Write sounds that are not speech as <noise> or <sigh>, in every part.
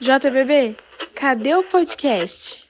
JBB, cadê o podcast?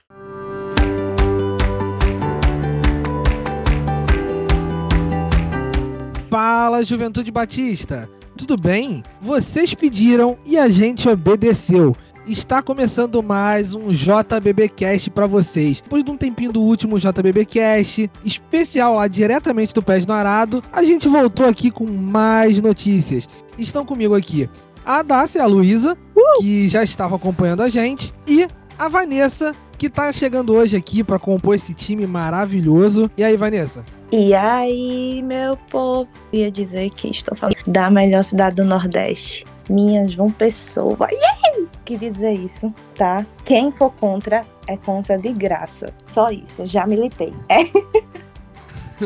Fala, Juventude Batista! Tudo bem? Vocês pediram e a gente obedeceu. Está começando mais um JBBcast para vocês. Depois de um tempinho do último JBBcast, especial lá diretamente do Pés no Arado, a gente voltou aqui com mais notícias. Estão comigo aqui a Dácia, a Luísa, que já estava acompanhando a gente, e a Vanessa, que está chegando hoje aqui para compor esse time maravilhoso. E aí, Vanessa? E aí, meu povo, ia dizer que estou falando da melhor cidade do Nordeste. Minha João Pessoa. Yeah! Queria dizer isso, tá? Quem for contra, é contra de graça. Só isso, já militei. É.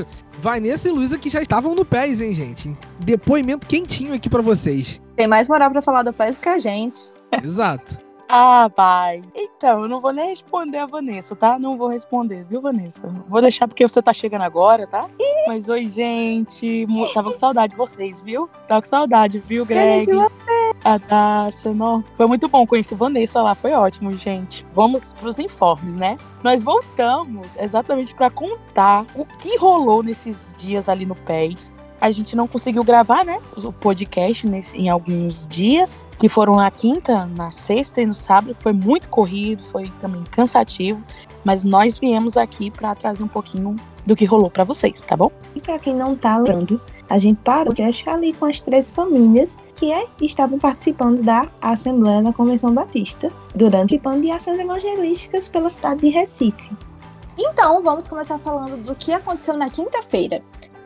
<laughs> Vanessa e Luísa que já estavam no pés, hein, gente? Depoimento quentinho aqui para vocês. Tem mais moral para falar do pés que a gente. Exato. Ah, pai. Então, eu não vou nem responder a Vanessa, tá? Não vou responder, viu, Vanessa? Vou deixar porque você tá chegando agora, tá? Mas oi, gente. Tava com saudade de vocês, viu? Tava com saudade, viu, Greg? A Daça, não. Foi muito bom conhecer Vanessa lá, foi ótimo, gente. Vamos pros informes, né? Nós voltamos exatamente para contar o que rolou nesses dias ali no PES a gente não conseguiu gravar, né, o podcast nesse, em alguns dias, que foram na quinta, na sexta e no sábado. Foi muito corrido, foi também cansativo, mas nós viemos aqui para trazer um pouquinho do que rolou para vocês, tá bom? E para quem não tá lembrando, a gente parou de achar ali com as três famílias que é, estavam participando da Assembleia da Convenção Batista durante o de ações evangelísticas pela cidade de Recife. Então, vamos começar falando do que aconteceu na quinta-feira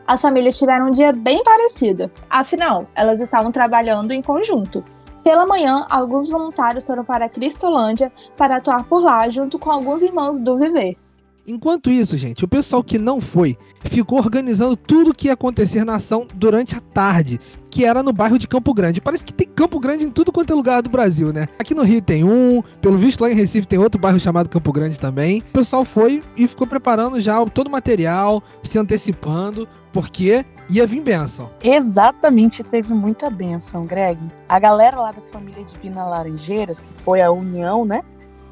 as famílias tiveram um dia bem parecido. Afinal, elas estavam trabalhando em conjunto. Pela manhã, alguns voluntários foram para Cristolândia para atuar por lá junto com alguns irmãos do Viver. Enquanto isso, gente, o pessoal que não foi ficou organizando tudo o que ia acontecer na ação durante a tarde, que era no bairro de Campo Grande. Parece que tem Campo Grande em tudo quanto é lugar do Brasil, né? Aqui no Rio tem um, pelo visto lá em Recife tem outro bairro chamado Campo Grande também. O pessoal foi e ficou preparando já todo o material, se antecipando, porque ia vir benção. Exatamente, teve muita benção, Greg. A galera lá da família Divina Laranjeiras, que foi a união, né?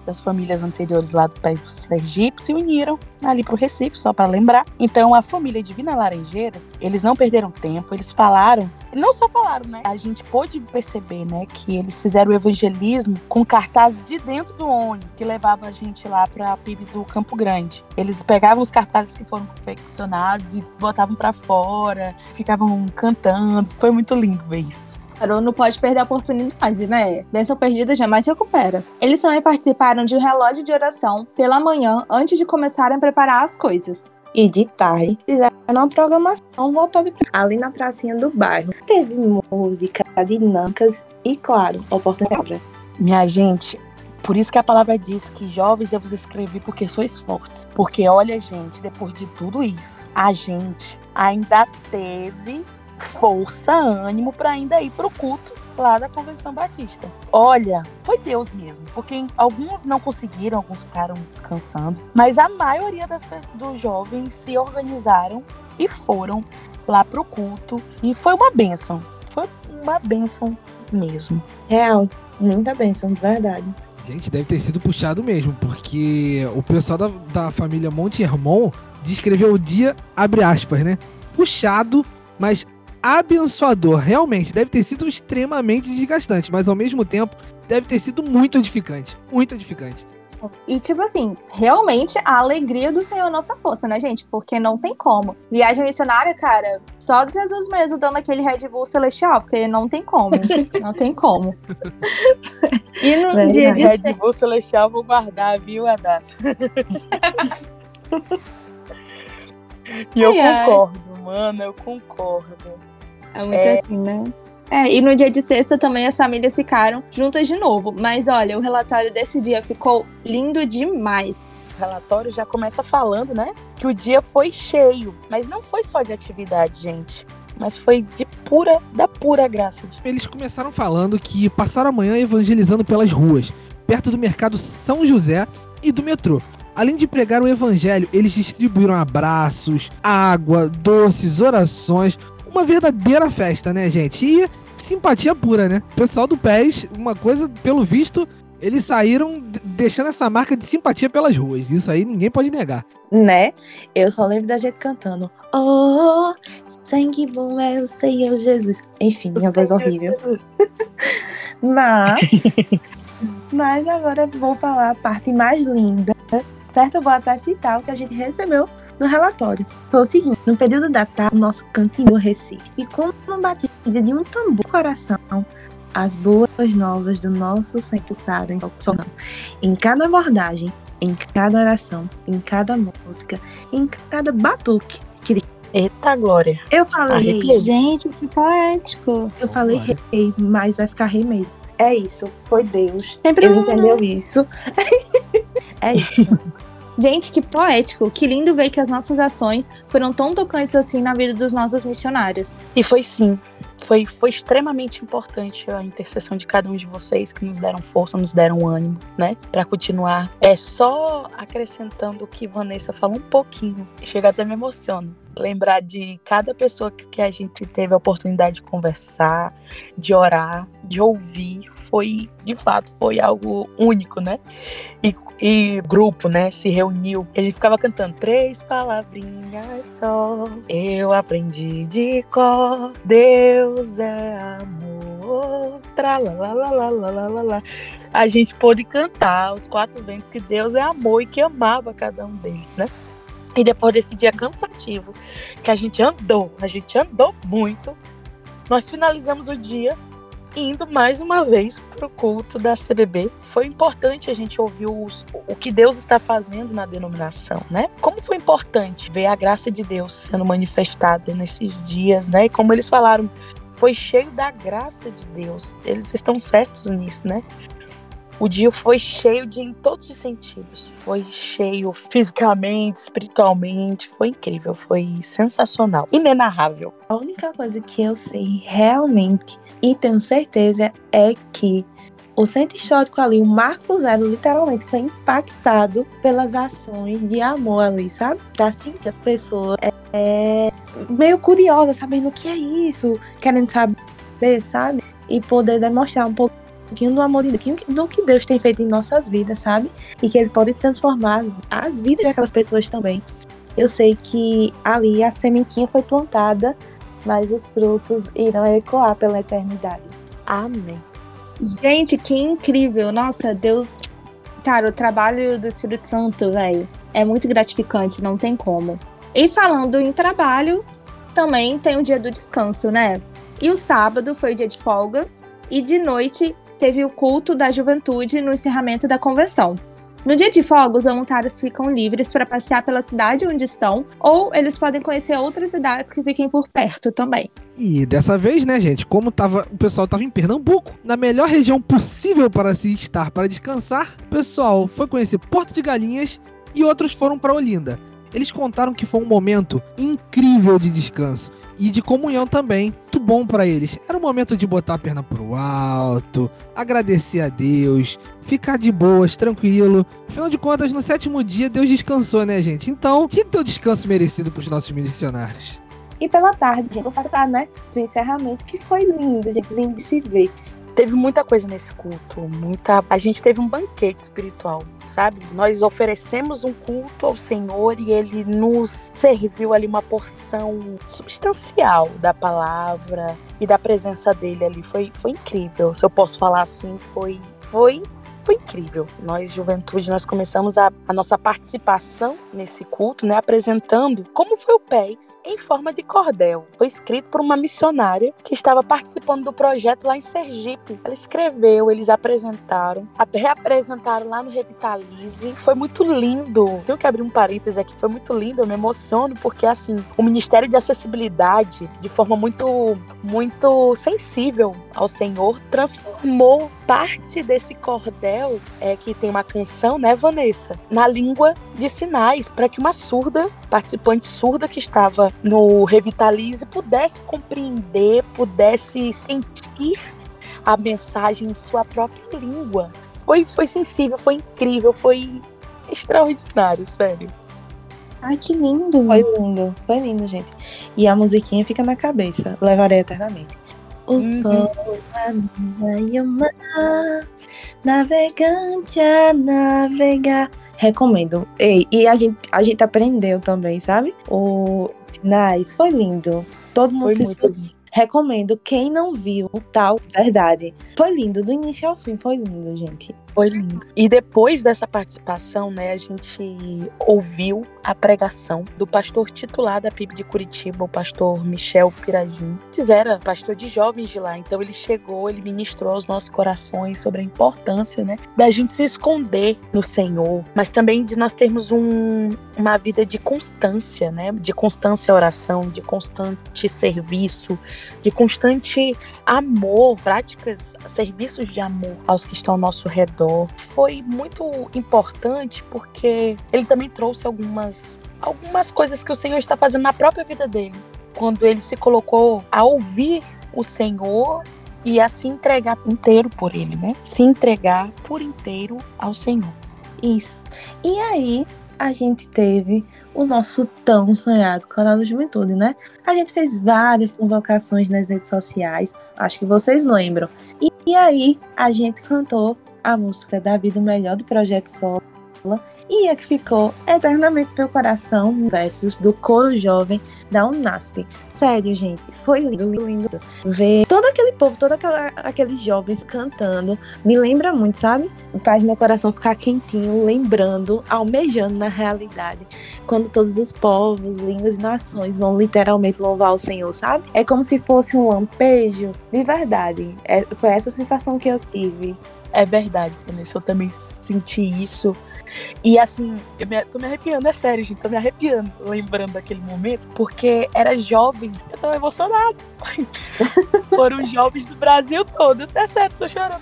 das famílias anteriores lá do país do Sergipe se uniram ali para o Recife, só para lembrar. Então, a família Divina Laranjeiras, eles não perderam tempo, eles falaram, não só falaram, né? A gente pôde perceber, né, que eles fizeram o evangelismo com cartazes de dentro do ônibus que levava a gente lá para a PIB do Campo Grande. Eles pegavam os cartazes que foram confeccionados e botavam para fora, ficavam cantando. Foi muito lindo ver isso não pode perder a oportunidade, né? Bênção perdida jamais se recupera. Eles também participaram de um relógio de oração pela manhã antes de começarem a preparar as coisas. E de tarde, fizeram uma programação voltada ali na pracinha do bairro. Teve música, dinâmicas e, claro, oportunidade. Minha gente, por isso que a palavra diz que jovens eu vos escrevi porque sois fortes. Porque olha, gente, depois de tudo isso, a gente ainda teve força, ânimo para ainda ir pro culto lá da Convenção Batista. Olha, foi Deus mesmo, porque alguns não conseguiram, alguns ficaram descansando, mas a maioria das, dos jovens se organizaram e foram lá pro culto e foi uma benção. Foi uma benção mesmo. Real, muita benção, de verdade. Gente, deve ter sido puxado mesmo, porque o pessoal da, da família Monte Hermon descreveu o dia, abre aspas, né? Puxado, mas abençoador. Realmente, deve ter sido extremamente desgastante, mas ao mesmo tempo deve ter sido muito edificante. Muito edificante. E, tipo assim, realmente a alegria do Senhor é nossa força, né, gente? Porque não tem como. Viagem missionária, cara, só de Jesus mesmo dando aquele Red Bull celestial, porque não tem como. <laughs> não tem como. E no dia de. Red Bull celestial vou guardar, viu, Adassa? <laughs> e eu ai, concordo, ai. mano, eu concordo. É muito é... assim, né? É, e no dia de sexta também as famílias ficaram juntas de novo. Mas olha, o relatório desse dia ficou lindo demais. O relatório já começa falando, né? Que o dia foi cheio. Mas não foi só de atividade, gente. Mas foi de pura, da pura graça. Eles começaram falando que passaram a manhã evangelizando pelas ruas, perto do mercado São José e do metrô. Além de pregar o evangelho, eles distribuíram abraços, água, doces, orações, uma verdadeira festa, né, gente? E simpatia pura, né? O pessoal do PES, uma coisa, pelo visto, Eles saíram deixando essa marca de simpatia pelas ruas. Isso aí ninguém pode negar. Né? Eu só lembro da gente cantando. Oh, sangue bom é o Senhor Jesus. Enfim, minha voz horrível. <laughs> Mas, mas agora eu vou falar a parte mais linda, certo? Eu vou até citar o que a gente recebeu no relatório. Foi o seguinte: no período da tarde, o nosso cantinho do Recife, e com uma batida de um tambor no coração, as boas novas do nosso Senhor pulsaram em sonando. Em cada abordagem, em cada oração, em cada música, em cada batuque. Eita, Glória. Eu falei rei. Gente, que poético. eu falei Glória. rei, mas vai ficar rei mesmo. É isso, foi Deus. Sempre Ele entendeu isso. <laughs> é isso. Gente, que poético. Que lindo ver que as nossas ações foram tão tocantes assim na vida dos nossos missionários. E foi sim. Foi, foi extremamente importante a intercessão de cada um de vocês que nos deram força, nos deram ânimo, né? Pra continuar. É só acrescentando o que Vanessa falou um pouquinho. Chega até me emociona. Lembrar de cada pessoa que a gente teve a oportunidade de conversar, de orar, de ouvir. Foi, de fato, foi algo único, né? E, e grupo, né, se reuniu. Ele ficava cantando três palavrinhas só. Eu aprendi de cor. Deus é amor. Tralalalalalalala. A gente pôde cantar os quatro ventos que Deus é amor e que amava cada um deles, né? E depois desse dia cansativo, que a gente andou, a gente andou muito, nós finalizamos o dia indo mais uma vez para o culto da CBB. Foi importante a gente ouvir os- o que Deus está fazendo na denominação, né? Como foi importante ver a graça de Deus sendo manifestada nesses dias, né? E como eles falaram, foi cheio da graça de Deus. Eles estão certos nisso, né? O dia foi cheio de em todos os sentidos. Foi cheio fisicamente, espiritualmente. Foi incrível, foi sensacional, inenarrável. A única coisa que eu sei realmente e tenho certeza é que o centro histórico ali, o Marco Zero, literalmente foi impactado pelas ações de amor ali, sabe? Assim que as pessoas é, é, meio curiosas, sabendo o que é isso, querendo saber, sabe? E poder demonstrar um pouquinho do amor de Deus, do que Deus tem feito em nossas vidas, sabe? E que Ele pode transformar as, as vidas daquelas pessoas também. Eu sei que ali a sementinha foi plantada mas os frutos irão ecoar pela eternidade. Amém. Gente, que incrível. Nossa, Deus. Cara, o trabalho do Espírito Santo, velho, é muito gratificante, não tem como. E falando em trabalho, também tem o dia do descanso, né? E o sábado foi o dia de folga, e de noite teve o culto da juventude no encerramento da convenção. No dia de folga, os voluntários ficam livres para passear pela cidade onde estão, ou eles podem conhecer outras cidades que fiquem por perto também. E dessa vez, né, gente, como tava, o pessoal tava em Pernambuco, na melhor região possível para se estar para descansar, o pessoal foi conhecer Porto de Galinhas e outros foram para Olinda. Eles contaram que foi um momento incrível de descanso e de comunhão também, bom para eles. Era um momento de botar a perna pro alto, agradecer a Deus, ficar de boas, tranquilo. Afinal de contas, no sétimo dia Deus descansou, né, gente? Então, tinha que ter o descanso merecido pros nossos missionários. E pela tarde, gente, vou passar, né, pro encerramento, que foi lindo, gente, lindo de se ver. Teve muita coisa nesse culto, muita. A gente teve um banquete espiritual, sabe? Nós oferecemos um culto ao Senhor e ele nos serviu ali uma porção substancial da palavra e da presença dele ali. Foi, foi incrível. Se eu posso falar assim, foi foi foi incrível. Nós, juventude, nós começamos a, a nossa participação nesse culto, né, apresentando como foi o PES em forma de cordel. Foi escrito por uma missionária que estava participando do projeto lá em Sergipe. Ela escreveu, eles apresentaram, reapresentaram lá no Revitalize. Foi muito lindo. Tenho que abrir um parênteses aqui, foi muito lindo, eu me emociono, porque assim, o Ministério de Acessibilidade, de forma muito, muito sensível ao Senhor, transformou parte desse cordel, é, que tem uma canção, né, Vanessa, na língua de sinais, para que uma surda, participante surda que estava no Revitalize, pudesse compreender, pudesse sentir a mensagem em sua própria língua. Foi, foi sensível, foi incrível, foi extraordinário, sério. Ai, que lindo. Foi lindo, foi lindo, gente. E a musiquinha fica na cabeça, levarei eternamente. O Uhum. sol, a brisa e o mar, navegante a navegar. Recomendo. Ei, e a gente, a gente aprendeu também, sabe? O Sinais foi lindo. Todo mundo Foi se muito lindo. Recomendo. Quem não viu, tal, verdade. Foi lindo, do início ao fim, foi lindo, gente. Foi lindo. E depois dessa participação, né, a gente ouviu a pregação do pastor titular da PIB de Curitiba, o pastor Michel Piragim. Antes era pastor de jovens de lá, então ele chegou, ele ministrou aos nossos corações sobre a importância, né, da gente se esconder no Senhor, mas também de nós termos um, uma vida de constância, né, de constância oração, de constante serviço, de constante amor, práticas, serviços de amor aos que estão ao nosso redor. Foi muito importante porque ele também trouxe algumas, algumas coisas que o Senhor está fazendo na própria vida dele. Quando ele se colocou a ouvir o Senhor e a se entregar inteiro por ele, né? Se entregar por inteiro ao Senhor. Isso. E aí, a gente teve o nosso tão sonhado canal da juventude, né? A gente fez várias convocações nas redes sociais, acho que vocês lembram. E, e aí, a gente cantou a música da vida melhor do Projeto Sola. E a que ficou eternamente meu coração, versos do coro jovem da Unasp. Sério, gente, foi lindo, lindo, lindo. Ver todo aquele povo, todos aqueles jovens cantando, me lembra muito, sabe? Faz meu coração ficar quentinho, lembrando, almejando na realidade, quando todos os povos, línguas e nações vão literalmente louvar o Senhor, sabe? É como se fosse um lampejo de verdade. É, foi essa sensação que eu tive. É verdade, Vanessa. Eu também senti isso. E assim, eu me, tô me arrepiando, é sério, gente. Tô me arrepiando lembrando daquele momento, porque era jovens. Eu tô emocionada. <laughs> Foram jovens do Brasil todo. É sério, tô chorando.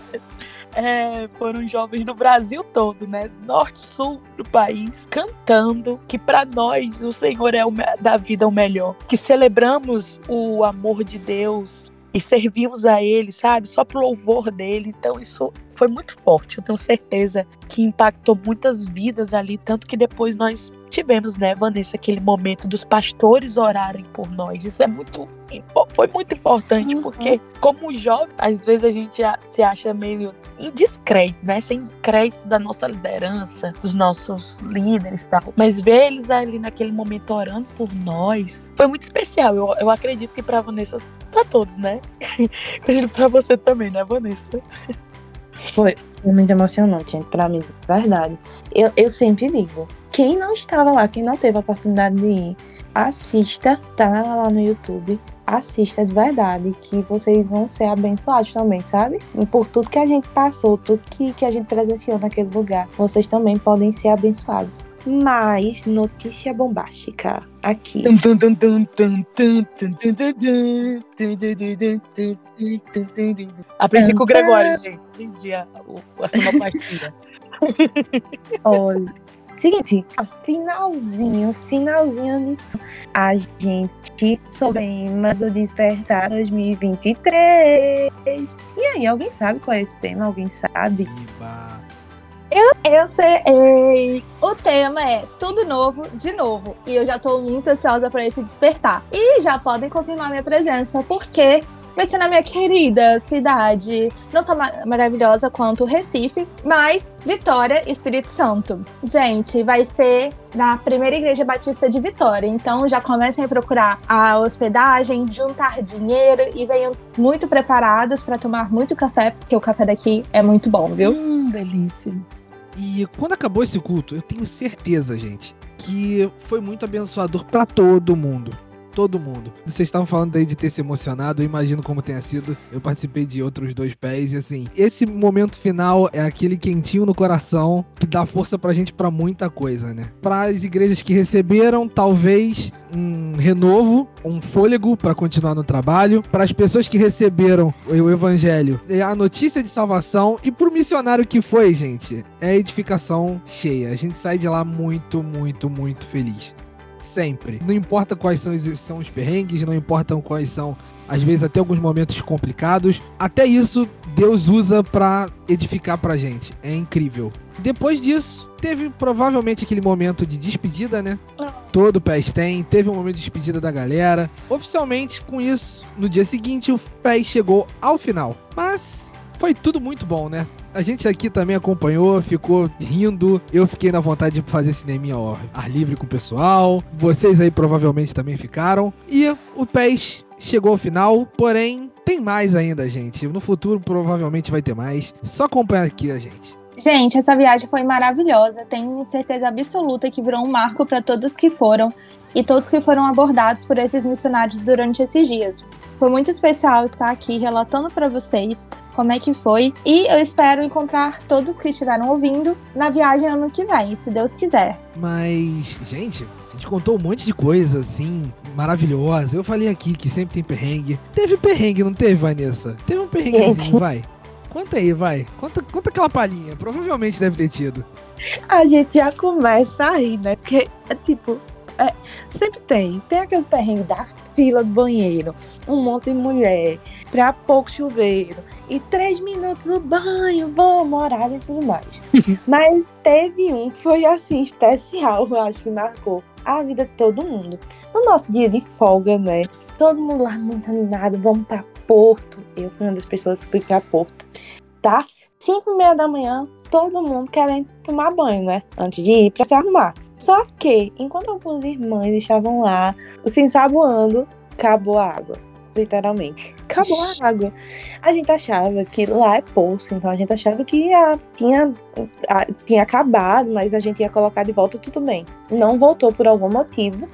É, foram jovens do Brasil todo, né? Norte, sul do país, cantando que para nós o Senhor é o, da vida o melhor. Que celebramos o amor de Deus e servimos a Ele, sabe? Só pro louvor dele. Então isso foi muito forte. Eu tenho certeza que impactou muitas vidas ali, tanto que depois nós tivemos, né, Vanessa, aquele momento dos pastores orarem por nós. Isso é muito foi muito importante, Uhum. porque como jovem, às vezes a gente se acha meio indiscreto, né, sem crédito da nossa liderança, dos nossos líderes e tal. Mas ver eles ali naquele momento orando por nós foi muito especial. Eu, eu acredito que pra Vanessa, pra todos, né? <laughs> acredito pra você também, né, Vanessa? Foi muito emocionante, gente, pra mim, de verdade. Eu, eu sempre digo, quem não estava lá, quem não teve a oportunidade de ir, assista, tá lá no YouTube, assista de verdade, que vocês vão ser abençoados também, sabe? Por tudo que a gente passou, tudo que, que a gente presenciou naquele lugar, vocês também podem ser abençoados. Mas, notícia bombástica aqui. Aprendi com o Gregório, gente. Aprendi a, a sonoplastia. Olha. Seguinte, finalzinho, finalzinho de tudo. A gente soubemos do Despertar 2023. E aí, alguém sabe qual é esse tema? Alguém sabe? Iba. Eu sei. O tema é tudo novo, de novo. E eu já tô muito ansiosa pra esse despertar. E já podem confirmar minha presença, porque vai ser na minha querida cidade, não tão ma- maravilhosa quanto Recife, mas Vitória, Espírito Santo. Gente, vai ser na primeira igreja batista de Vitória. Então já comecem a procurar a hospedagem, juntar dinheiro e venham muito preparados pra tomar muito café, porque o café daqui é muito bom, viu? Hum, delícia. E quando acabou esse culto, eu tenho certeza, gente, que foi muito abençoador pra todo mundo. Todo mundo. Vocês estavam falando aí de ter se emocionado, eu imagino como tenha sido. Eu participei de outros dois pés e assim, esse momento final é aquele quentinho no coração que dá força pra gente pra muita coisa, né? Para as igrejas que receberam, talvez um renovo, um fôlego pra continuar no trabalho, para as pessoas que receberam o evangelho, é a notícia de salvação e pro missionário que foi, gente, é edificação cheia. A gente sai de lá muito, muito, muito feliz. Sempre. Não importa quais são os, são os perrengues, não importam quais são, às vezes, até alguns momentos complicados. Até isso Deus usa pra edificar pra gente. É incrível. Depois disso, teve provavelmente aquele momento de despedida, né? Todo PES tem, teve um momento de despedida da galera. Oficialmente, com isso, no dia seguinte, o PES chegou ao final. Mas foi tudo muito bom, né? A gente aqui também acompanhou, ficou rindo. Eu fiquei na vontade de fazer cineminha ao ar livre com o pessoal. Vocês aí provavelmente também ficaram. E o PES chegou ao final, porém tem mais ainda, gente. No futuro provavelmente vai ter mais. Só acompanhar aqui a gente. Gente, essa viagem foi maravilhosa. Tenho certeza absoluta que virou um marco para todos que foram e todos que foram abordados por esses missionários durante esses dias. Foi muito especial estar aqui relatando para vocês como é que foi e eu espero encontrar todos que estiveram ouvindo na viagem ano que vem, se Deus quiser. Mas, gente, a gente contou um monte de coisa assim maravilhosa. Eu falei aqui que sempre tem perrengue. Teve perrengue, não teve, Vanessa? Teve um perrenguezinho, vai. Conta aí, vai. Conta, conta aquela palhinha. Provavelmente deve ter tido. A gente já começa a rir, né? Porque, é tipo, é, sempre tem. Tem aquele perrengue da fila do banheiro, um monte de mulher, pra pouco chuveiro, e três minutos no banho, vamos, horário e tudo mais. <laughs> Mas teve um que foi assim, especial, eu acho que marcou a vida de todo mundo. No nosso dia de folga, né? Todo mundo lá muito animado, vamos pra Porto. Eu fui uma das pessoas que fui pra Porto, tá? Cinco e meia da manhã, todo mundo querendo tomar banho, né? Antes de ir pra se arrumar. Só que, enquanto algumas irmãs estavam lá, se ensaboando, acabou a água. Literalmente. Acabou a água. A gente achava que lá é poço, então a gente achava que ia, tinha, a, tinha acabado, mas a gente ia colocar de volta tudo bem. Não voltou por algum motivo.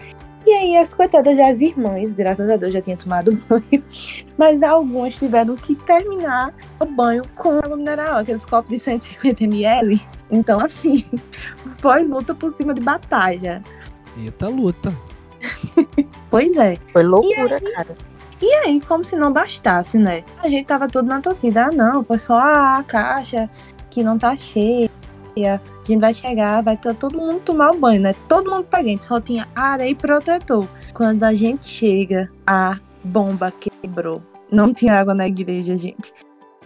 E aí as coitadas das irmãs, graças a Deus já tinha tomado <laughs> banho, mas algumas tiveram que terminar o banho com água mineral, aqueles copos de 150 ml. Então assim, <laughs> foi luta por cima de batalha. Eita luta. Pois é. Foi loucura, cara. E aí, como se não bastasse, né? A gente tava todo na torcida. Ah, não, foi só a caixa que não tá cheia. Gente vai chegar, vai ter todo mundo tomar banho, né? Todo mundo pra gente, só tinha areia e protetor. Quando a gente chega, a bomba quebrou. Não tinha água na igreja, gente.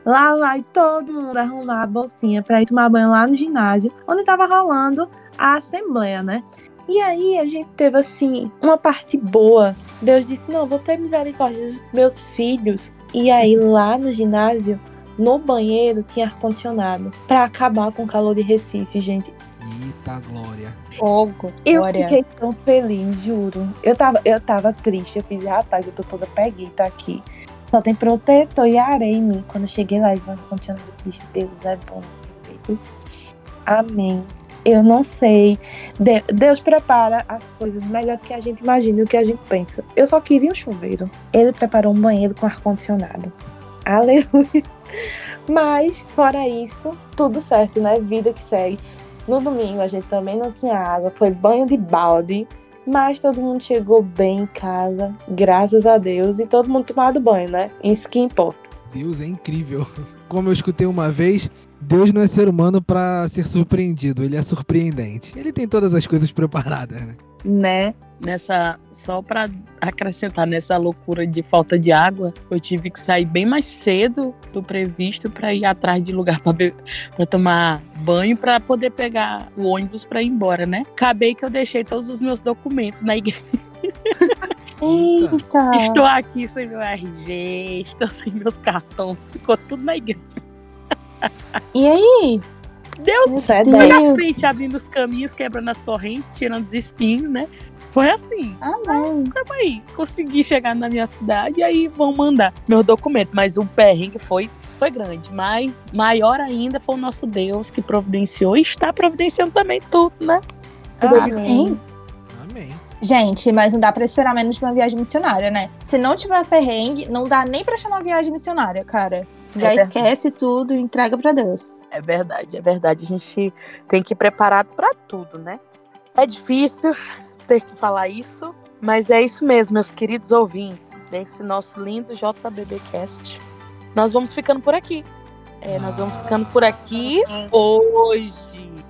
Lá vai todo mundo arrumar a bolsinha pra ir tomar banho lá no ginásio, onde tava rolando a assembleia, né? E aí a gente teve assim uma parte boa. Deus disse: "Não, vou ter misericórdia dos meus filhos". E aí lá no ginásio, no banheiro tinha ar condicionado para acabar com o calor de Recife, gente. Eita glória. Fogo, Eu glória. fiquei tão feliz, juro. Eu tava, eu tava triste. Eu fiz, rapaz, eu tô toda peguita aqui. Só tem protetor e areia em mim. Quando eu cheguei lá e vi o ar-condicionado, eu disse, Deus é bom. Amém. Eu não sei. De- Deus prepara as coisas melhor do que a gente imagina e o que a gente pensa. Eu só queria um chuveiro. Ele preparou um banheiro com ar-condicionado. Aleluia. Mas, fora isso, tudo certo, né? Vida que segue. No domingo a gente também não tinha água, foi banho de balde. Mas todo mundo chegou bem em casa, graças a Deus, e todo mundo tomado banho, né? Isso que importa. Deus é incrível. <laughs> Como eu escutei uma vez, Deus não é ser humano pra ser surpreendido, ele é surpreendente. Ele tem todas as coisas preparadas, né? Né? Nessa, só pra acrescentar nessa loucura de falta de água, eu tive que sair bem mais cedo do previsto pra ir atrás de lugar <laughs> pra tomar banho pra poder pegar o ônibus pra ir embora, né? Acabei que eu deixei todos os meus documentos na igreja. Eita. <laughs> Estou aqui sem meu RG, estou sem meus cartões, ficou tudo na igreja. E aí? Deus foi Deus. na frente, abrindo os caminhos, quebrando as correntes, tirando os espinhos, né? Foi assim. Amém. Calma aí, consegui chegar na minha cidade e aí vão mandar meu documento. Mas o perrengue foi, foi grande. Mas maior ainda foi o nosso Deus que providenciou e está providenciando também tudo, né? Amém. Amém. Gente, mas não dá pra esperar menos de uma viagem missionária, né? Se não tiver perrengue, não dá nem pra chamar viagem missionária, cara. Já É esquece tudo e entrega pra Deus. É verdade, é verdade. A gente tem que ir preparado para tudo, né? É difícil ter que falar isso, mas é isso mesmo, meus queridos ouvintes, desse nosso lindo JBBcast. Nós vamos ficando por aqui. É, nós vamos ficando por aqui hoje.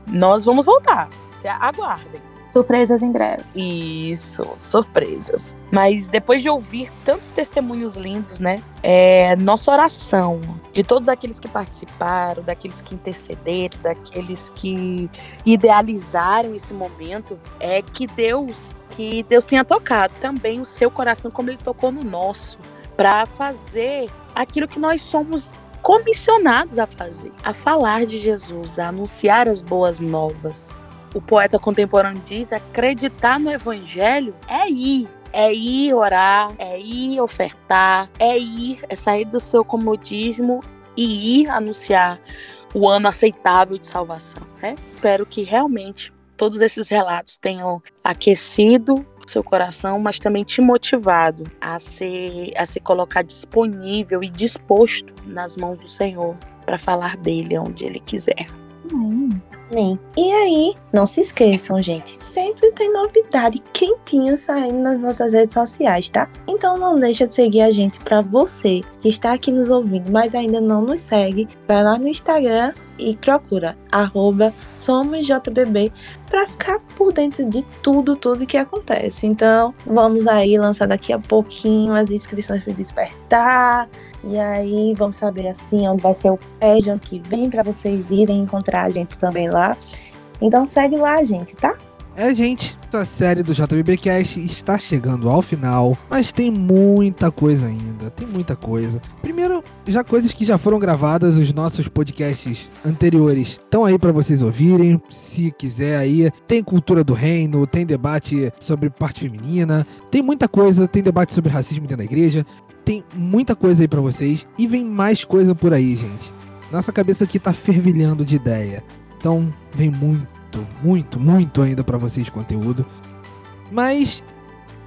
Nós vamos voltar. Se aguardem. Surpresas em breve. Isso, surpresas. Mas depois de ouvir tantos testemunhos lindos, né? É, nossa oração de todos aqueles que participaram, daqueles que intercederam, daqueles que idealizaram esse momento, é que Deus, que Deus tenha tocado também o seu coração como ele tocou no nosso, para fazer aquilo que nós somos comissionados a fazer, a falar de Jesus, a anunciar as boas novas. O poeta contemporâneo diz: acreditar no evangelho é ir, é ir orar, é ir ofertar, é ir, é sair do seu comodismo e ir anunciar o ano aceitável de salvação. Né? Espero que realmente todos esses relatos tenham aquecido seu coração, mas também te motivado a se, a se colocar disponível e disposto nas mãos do Senhor para falar dele onde ele quiser. Amém. E aí, não se esqueçam, gente, sempre tem novidade quentinha saindo nas nossas redes sociais, tá? Então não deixa de seguir a gente para você que está aqui nos ouvindo, mas ainda não nos segue, vai lá no Instagram e procura arroba somosjbb para ficar por dentro de tudo, tudo que acontece. Então, vamos aí lançar daqui a pouquinho as inscrições para despertar. E aí, vamos saber assim onde vai ser o pé de ano que vem para vocês irem encontrar a gente também lá. Então, segue lá, gente, tá? É, gente, essa série do JBBcast está chegando ao final, mas tem muita coisa ainda, tem muita coisa. Primeiro, já coisas que já foram gravadas, os nossos podcasts anteriores estão aí para vocês ouvirem, se quiser aí. Tem cultura do reino, tem debate sobre parte feminina, tem muita coisa, tem debate sobre racismo dentro da igreja, tem muita coisa aí para vocês e vem mais coisa por aí, gente. Nossa cabeça aqui tá fervilhando de ideia. Então, vem muito muito, muito, muito ainda para vocês conteúdo. Mas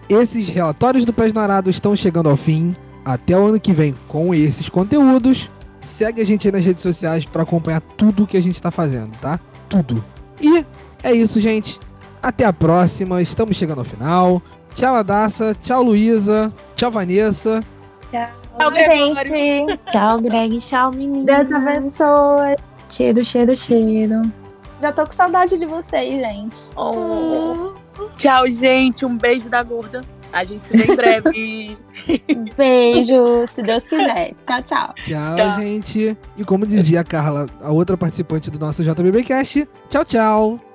esses relatórios do Pés no Arado estão chegando ao fim. Até o ano que vem com esses conteúdos. Segue a gente aí nas redes sociais para acompanhar tudo que a gente está fazendo, tá? Tudo. E é isso, gente. Até a próxima. Estamos chegando ao final. Tchau, Adassa. Tchau, Luísa. Tchau, Vanessa. Tchau, gente. Tchau, Greg. Tchau, meninas. Deus abençoe. Cheiro, cheiro, cheiro. Já tô com saudade de vocês, gente. Oh. <laughs> Tchau, gente. Um beijo da gorda. A gente se vê em breve. <laughs> Beijo, se Deus quiser. Tchau, tchau. Tchau, Tchau. gente. E como dizia a Carla, a outra participante do nosso JBBcast, tchau, tchau.